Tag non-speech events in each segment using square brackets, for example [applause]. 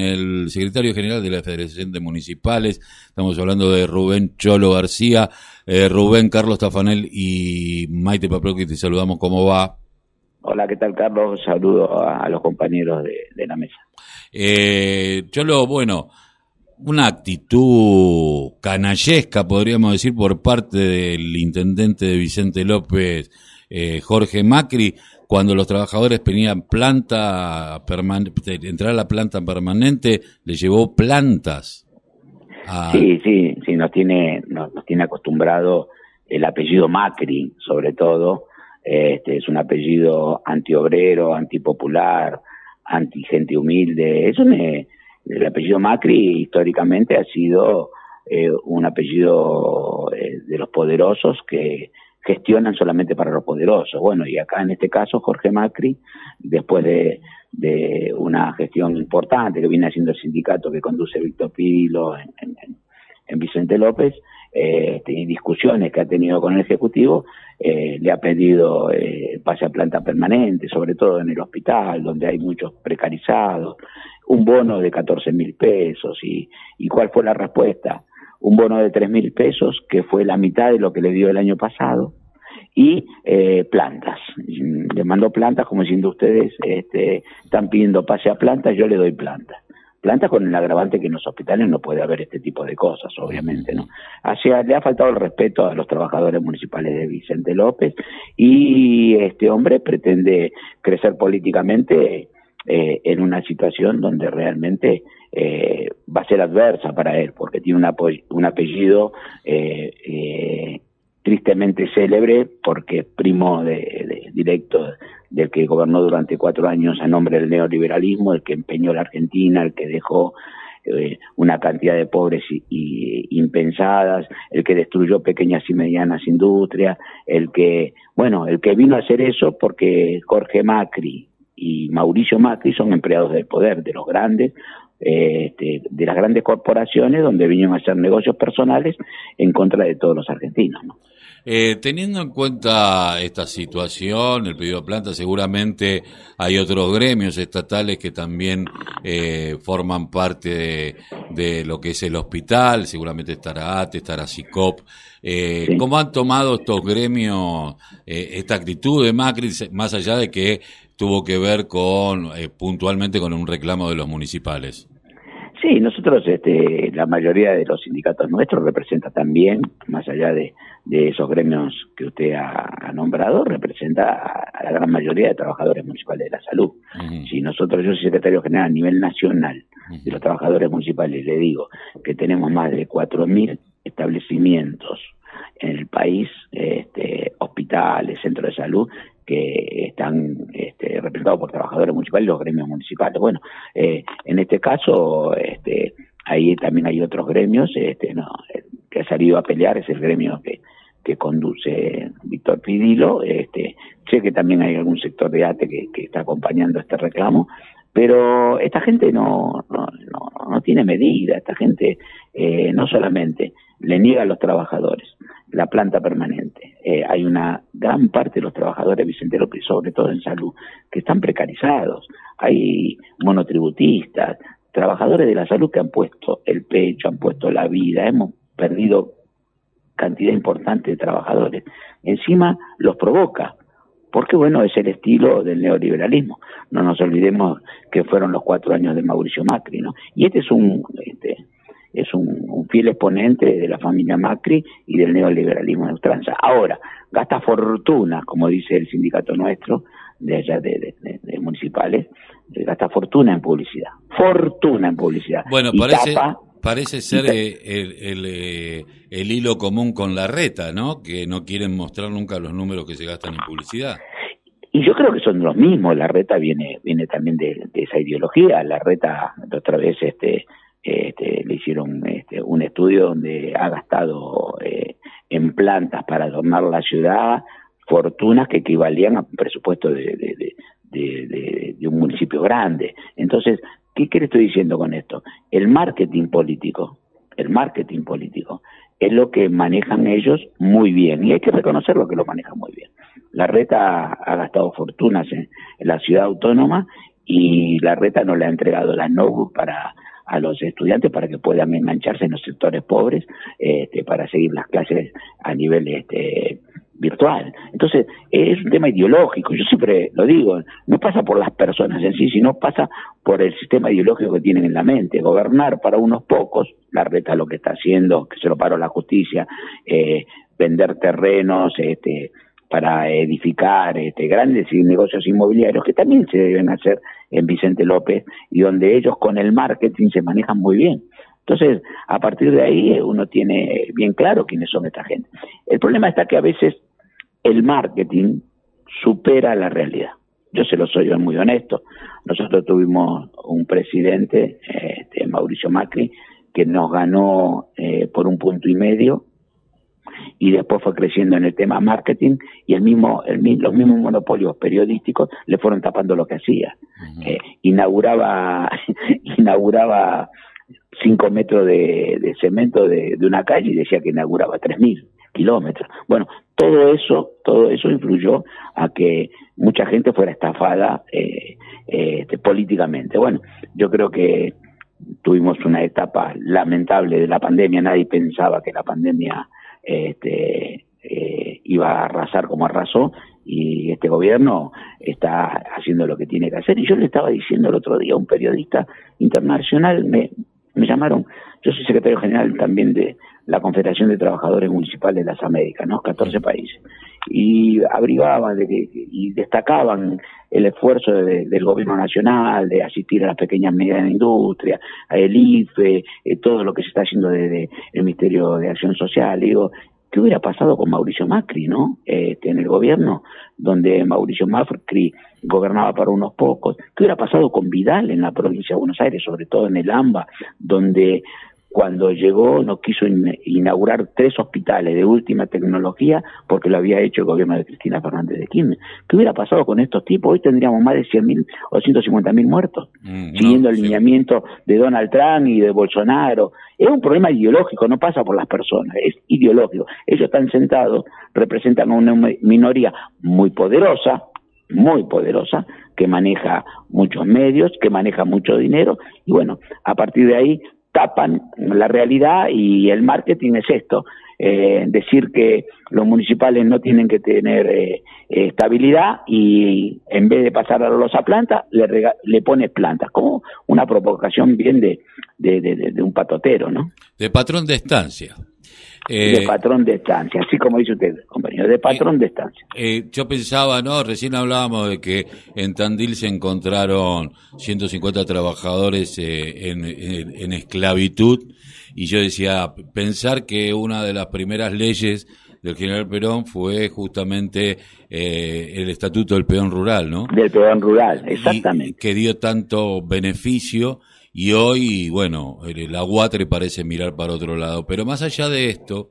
el secretario general de la Federación de Municipales. Estamos hablando de Rubén Cholo García. Eh, Rubén, Carlos Tafanel y Maite que te saludamos. ¿Cómo va? Hola, ¿qué tal, Carlos? Saludo a, los compañeros de, la mesa. Eh, Cholo, bueno, una actitud canallesca, podríamos decir, por parte del intendente de Vicente López, eh, Jorge Macri, cuando los trabajadores pedían planta permanente, entrar a la planta permanente, le llevó plantas. Sí, sí, sí, nos tiene, nos, tiene acostumbrado el apellido Macri, sobre todo. Este, es un apellido antiobrero, antipopular, anti gente humilde. Eso me, el apellido Macri históricamente ha sido eh, un apellido eh, de los poderosos que gestionan solamente para los poderosos. Bueno, y acá en este caso Jorge Macri, después de, una gestión importante que viene haciendo el sindicato que conduce Víctor Pilo en, Vicente López, eh, y discusiones que ha tenido con el Ejecutivo, eh, le ha pedido eh, pase a planta permanente, sobre todo en el hospital, donde hay muchos precarizados, un bono de 14 mil pesos. Y, ¿Y cuál fue la respuesta? Un bono de tres mil pesos, que fue la mitad de lo que le dio el año pasado, y eh, plantas. Le mando plantas como diciendo ustedes este, están pidiendo pase a plantas, yo le doy plantas. Plantas con el agravante que en los hospitales no puede haber este tipo de cosas, obviamente, ¿no? Así le ha faltado el respeto a los trabajadores municipales de Vicente López y este hombre pretende crecer políticamente eh, en una situación donde realmente eh, va a ser adversa para él, porque tiene un, apellido eh, eh, tristemente célebre, porque es primo de, directo del que gobernó durante cuatro años a nombre del neoliberalismo, el que empeñó la Argentina, el que dejó una cantidad de pobres y, impensadas, el que destruyó pequeñas y medianas industrias, el que, bueno, el que vino a hacer eso porque Jorge Macri y Mauricio Macri son empleados del poder, de los grandes, este, de las grandes corporaciones donde vinieron a hacer negocios personales en contra de todos los argentinos. Eh, teniendo en cuenta esta situación, el pedido de planta, seguramente hay otros gremios estatales que también eh, forman parte de, lo que es el hospital, seguramente estará ATE, estará SICOP. Eh, ¿Cómo han tomado estos gremios esta actitud de Macri, más allá de que tuvo que ver con puntualmente con un reclamo de los municipales? Sí, nosotros, este, la mayoría de los sindicatos nuestros representa también, más allá de, esos gremios que usted ha, nombrado, representa a, la gran mayoría de trabajadores municipales de la salud. Si nosotros, yo soy secretario general a nivel nacional de los trabajadores municipales, le digo que tenemos más de 4.000 establecimientos en el país, este, hospitales, centros de salud, que están este, representados por trabajadores municipales y los gremios municipales. Bueno, eh, en este caso, este, ahí también hay otros gremios este, no, que ha salido a pelear, es el gremio que, conduce Víctor Pidilo. Este, sé que también hay algún sector de ATE que, está acompañando este reclamo, pero esta gente no, no, no, tiene medida, esta gente eh, no solamente le niega a los trabajadores la planta permanente. Eh, hay una gran parte de los trabajadores Vicente López, sobre todo en salud, que están precarizados. Hay monotributistas, trabajadores de la salud que han puesto el pecho, han puesto la vida. Hemos perdido cantidad importante de trabajadores. Encima los provoca, porque bueno, es el estilo del neoliberalismo. No nos olvidemos que fueron los cuatro años de Mauricio Macri, ¿no? Y este es un, este, es un, fiel exponente de la familia Macri y del neoliberalismo de ultranza. Ahora, gasta fortuna, como dice el sindicato nuestro, de allá de, municipales, eh, gasta fortuna en publicidad. Fortuna en publicidad. Bueno, parece, parece ser eh, el, eh, el, hilo común con la reta, ¿no? Que no quieren mostrar nunca los números que se gastan en publicidad. Y yo creo que son los mismos. La reta viene, viene también de, de esa ideología. La reta, otra vez, este este, le hicieron este, un estudio donde ha gastado eh, en plantas para adornar la ciudad fortunas que equivalían a un presupuesto de, de, un municipio grande. Entonces, ¿qué, ¿qué le estoy diciendo con esto? El marketing político, el marketing político, es lo que manejan ellos muy bien, y hay que reconocer lo que lo manejan muy bien. La reta ha gastado fortunas en, la ciudad autónoma y la reta no le ha entregado las notebooks para a los estudiantes para que puedan engancharse en los sectores pobres este, para seguir las clases a nivel este, virtual. Entonces, es un tema ideológico, yo siempre lo digo, no pasa por las personas en sí, sino pasa por el sistema ideológico que tienen en la mente. Gobernar para unos pocos, la reta lo que está haciendo, que se lo paró la justicia, eh, vender terrenos, este, para edificar este, grandes negocios inmobiliarios que también se deben hacer en Vicente López y donde ellos con el marketing se manejan muy bien. Entonces, a partir de ahí uno tiene bien claro quiénes son esta gente. El problema está que a veces el marketing supera la realidad. Yo se lo soy muy honesto. Nosotros tuvimos un presidente, este, Mauricio Macri, que nos ganó eh, por un punto y medio y después fue creciendo en el tema marketing y el mismo, el, los mismos monopolios periodísticos le fueron tapando lo que hacía. Eh, inauguraba, [laughs] inauguraba cinco metros de, cemento de, una calle y decía que inauguraba tres mil kilómetros. Bueno, todo eso, todo eso influyó a que mucha gente fuera estafada eh, eh, este, políticamente. Bueno, yo creo que tuvimos una etapa lamentable de la pandemia, nadie pensaba que la pandemia este, eh, iba a arrasar como arrasó y este gobierno está haciendo lo que tiene que hacer. Y yo le estaba diciendo el otro día a un periodista internacional, me, me llamaron, yo soy secretario general también de la Confederación de Trabajadores Municipales de las Américas, ¿no? 14 países. Y abrigaban de y destacaban el esfuerzo del gobierno nacional de asistir a las pequeñas medidas de industria, a el IFE, eh, todo lo que se está haciendo desde el Ministerio de Acción Social. digo, ¿qué hubiera pasado con Mauricio Macri, no? Este, en el gobierno, donde Mauricio Macri gobernaba para unos pocos. ¿Qué hubiera pasado con Vidal en la provincia de Buenos Aires, sobre todo en el AMBA, donde cuando llegó no quiso inaugurar tres hospitales de última tecnología porque lo había hecho el gobierno de Cristina Fernández de Kirchner. ¿Qué hubiera pasado con estos tipos? Hoy tendríamos más de 100.000 o 150.000 muertos, mm, siguiendo el lineamiento de Donald Trump y de Bolsonaro. Es un problema ideológico, no pasa por las personas, es ideológico. Ellos están sentados, representan a una minoría muy poderosa, muy poderosa, que maneja muchos medios, que maneja mucho dinero, y bueno, a partir de ahí tapan la realidad y el marketing es esto, eh, decir que los municipales no tienen que tener eh, estabilidad y en vez de pasar a a plantas, le, le pones plantas, como una provocación bien de, de, de un patotero, ¿no? De patrón de estancia de eh, patrón de estancia, así como dice usted, compañero, de patrón de estancia. Eh, yo pensaba, ¿no? Recién hablábamos de que en Tandil se encontraron 150 trabajadores eh, en, esclavitud y yo decía, pensar que una de las primeras leyes del general Perón fue justamente el estatuto del peón rural, ¿no? Del peón rural, exactamente. que dio tanto beneficio y hoy, bueno, el aguatre parece mirar para otro lado. Pero más allá de esto,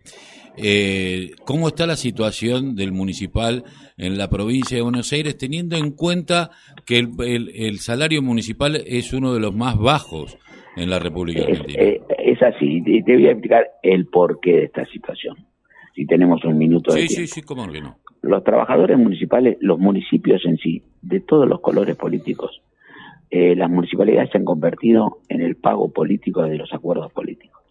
eh, ¿cómo está la situación del municipal en la provincia de Buenos Aires, teniendo en cuenta que el, salario municipal es uno de los más bajos en la República Argentina? Es, es así, te, voy a explicar el porqué de esta situación. Si tenemos un minuto de Sí, tiempo. sí, sí, cómo no. Los trabajadores municipales, los municipios en sí, de todos los colores políticos, eh, las municipalidades se han convertido en el pago político de los acuerdos políticos.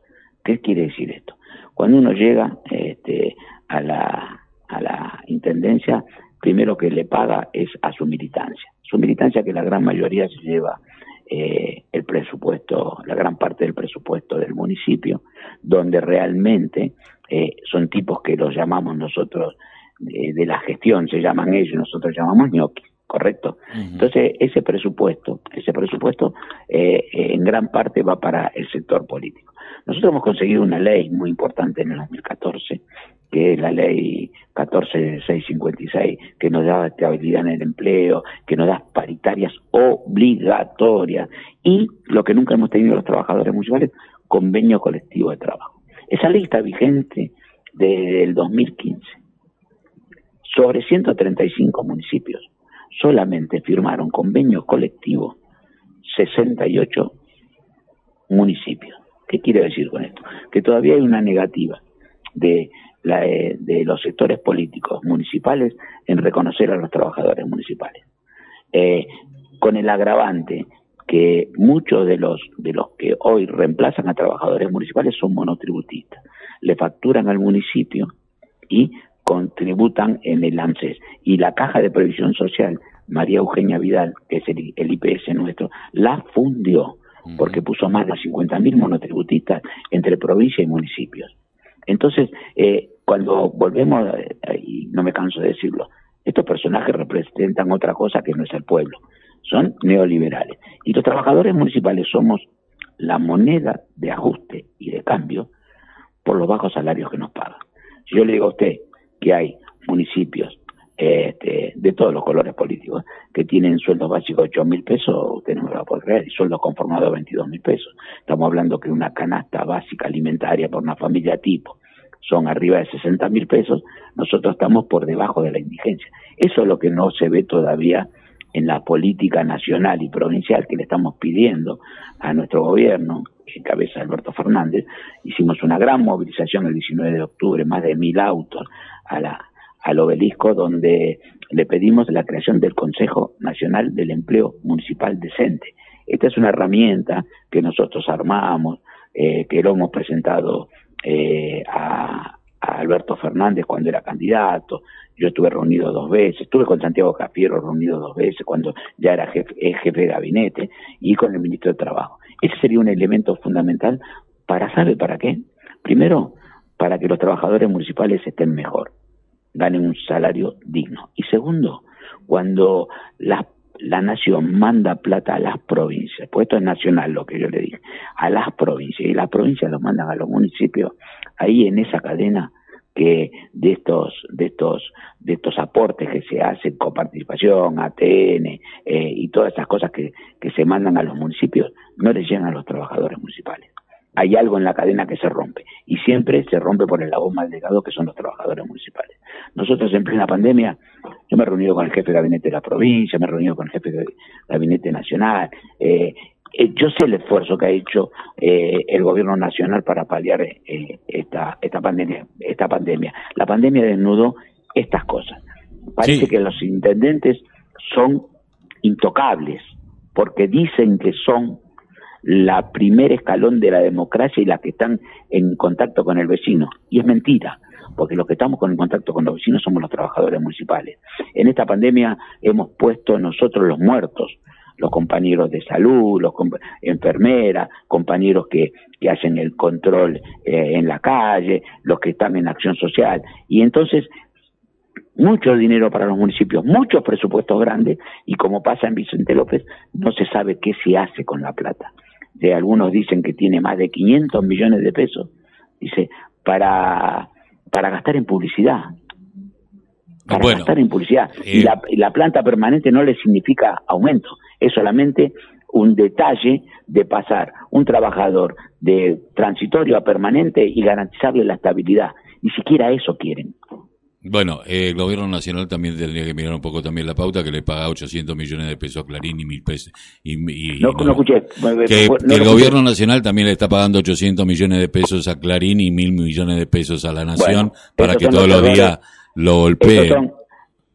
¿Qué quiere decir esto? Cuando uno llega este, a, la, a la intendencia, primero que le paga es a su militancia. Su militancia que la gran mayoría se lleva eh, el presupuesto, la gran parte del presupuesto del municipio, donde realmente eh, son tipos que los llamamos nosotros de la gestión, se llaman ellos, nosotros llamamos ñoquis correcto. Entonces, ese presupuesto, ese presupuesto eh, en gran parte va para el sector político. Nosotros hemos conseguido una ley muy importante en el 2014, que es la ley 14656, que nos da estabilidad en el empleo, que nos da paritarias obligatorias y lo que nunca hemos tenido los trabajadores municipales, convenio colectivo de trabajo. Esa ley está vigente desde el 2015 sobre 135 municipios solamente firmaron convenio colectivo 68 municipios. ¿Qué quiere decir con esto? Que todavía hay una negativa de, la, eh, de los sectores políticos municipales en reconocer a los trabajadores municipales. Eh, con el agravante que muchos de los de los que hoy reemplazan a trabajadores municipales son monotributistas. Le facturan al municipio y contributan en el ANSES. Y la Caja de Previsión Social, María Eugenia Vidal, que es el, IPS nuestro, la fundió porque puso más de 50.000 monotributistas entre provincia y municipios. Entonces, eh, cuando volvemos, eh, y no me canso de decirlo, estos personajes representan otra cosa que no es el pueblo son neoliberales. Y los trabajadores municipales somos la moneda de ajuste y de cambio por los bajos salarios que nos pagan. Si yo le digo a usted que hay municipios este, de todos los colores políticos que tienen sueldos básicos de 8 mil pesos, usted no me lo poder creer, y sueldos conformados de 22 mil pesos. Estamos hablando que una canasta básica alimentaria por una familia tipo son arriba de 60 mil pesos, nosotros estamos por debajo de la indigencia. Eso es lo que no se ve todavía en la política nacional y provincial que le estamos pidiendo a nuestro gobierno, en cabeza Alberto Fernández, hicimos una gran movilización el 19 de octubre, más de mil autos a la, al obelisco, donde le pedimos la creación del Consejo Nacional del Empleo Municipal Decente. Esta es una herramienta que nosotros armamos, eh, que lo hemos presentado eh, a, a Alberto Fernández cuando era candidato, yo estuve reunido dos veces, estuve con Santiago Cafiero reunido dos veces cuando ya era jefe, jefe de gabinete y con el ministro de Trabajo. Ese sería un elemento fundamental para, ¿sabe para qué? Primero, para que los trabajadores municipales estén mejor, ganen un salario digno. Y segundo, cuando la nación manda plata a las provincias, pues esto es nacional lo que yo le dije, a las provincias, y las provincias lo mandan a los municipios, ahí en esa cadena que de estos de estos de estos aportes que se hacen con participación ATN eh, y todas esas cosas que, que se mandan a los municipios no les llegan a los trabajadores municipales hay algo en la cadena que se rompe y siempre se rompe por el lado más delgado que son los trabajadores municipales. Nosotros en plena pandemia, yo me he reunido con el jefe de gabinete de la provincia, me he reunido con el jefe de gabinete nacional, eh, yo sé el esfuerzo que ha hecho eh, el gobierno nacional para paliar eh, esta, esta, pandemia, esta pandemia. La pandemia desnudó estas cosas. Parece que los intendentes son intocables, porque dicen que son la primer escalón de la democracia y la que están en contacto con el vecino. Y es mentira, porque los que estamos en contacto con los vecinos somos los trabajadores municipales. En esta pandemia hemos puesto nosotros los muertos, los compañeros de salud, los enfermeras, compañeros que, que hacen el control eh, en la calle, los que están en acción social. Y entonces, mucho dinero para los municipios, muchos presupuestos grandes, y como pasa en Vicente López, no se sabe qué se hace con la plata. De algunos dicen que tiene más de 500 millones de pesos, dice, para, para gastar en publicidad para gastar en publicidad. y, la, y, la, planta permanente no le significa aumento, es solamente un detalle de pasar un trabajador de transitorio a permanente y garantizarle la estabilidad. Ni siquiera eso quieren. Bueno, el gobierno nacional también tendría que mirar un poco también la pauta que le paga 800 millones de pesos a Clarín y mil pesos. Y, no, escuché. Que, el gobierno nacional también le está pagando 800 millones de pesos a Clarín y mil millones de pesos a la Nación para que todos los días lo golpeen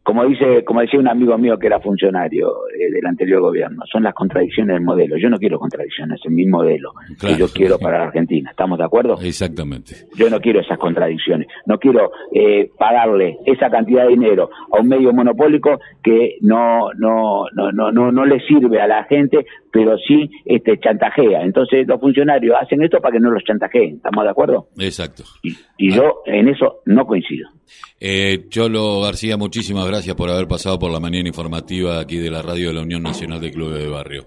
como dice, como decía un amigo mío que era funcionario eh, del anterior gobierno, son las contradicciones del modelo. Yo no quiero contradicciones en mi modelo que yo quiero para la Argentina. ¿Estamos de acuerdo? Exactamente. Yo no quiero esas contradicciones. No quiero eh, pagarle esa cantidad de dinero a un medio monopólico que no, no, no, no, no, no le sirve a la gente, pero sí este, chantajea. Entonces los funcionarios hacen esto para que no los chantajeen. ¿Estamos de acuerdo? Exacto. Y, y yo en eso no coincido. Eh, Cholo García, muchísimas gracias por haber pasado por la mañana informativa aquí de la radio de la Unión Nacional de Clubes de Barrio.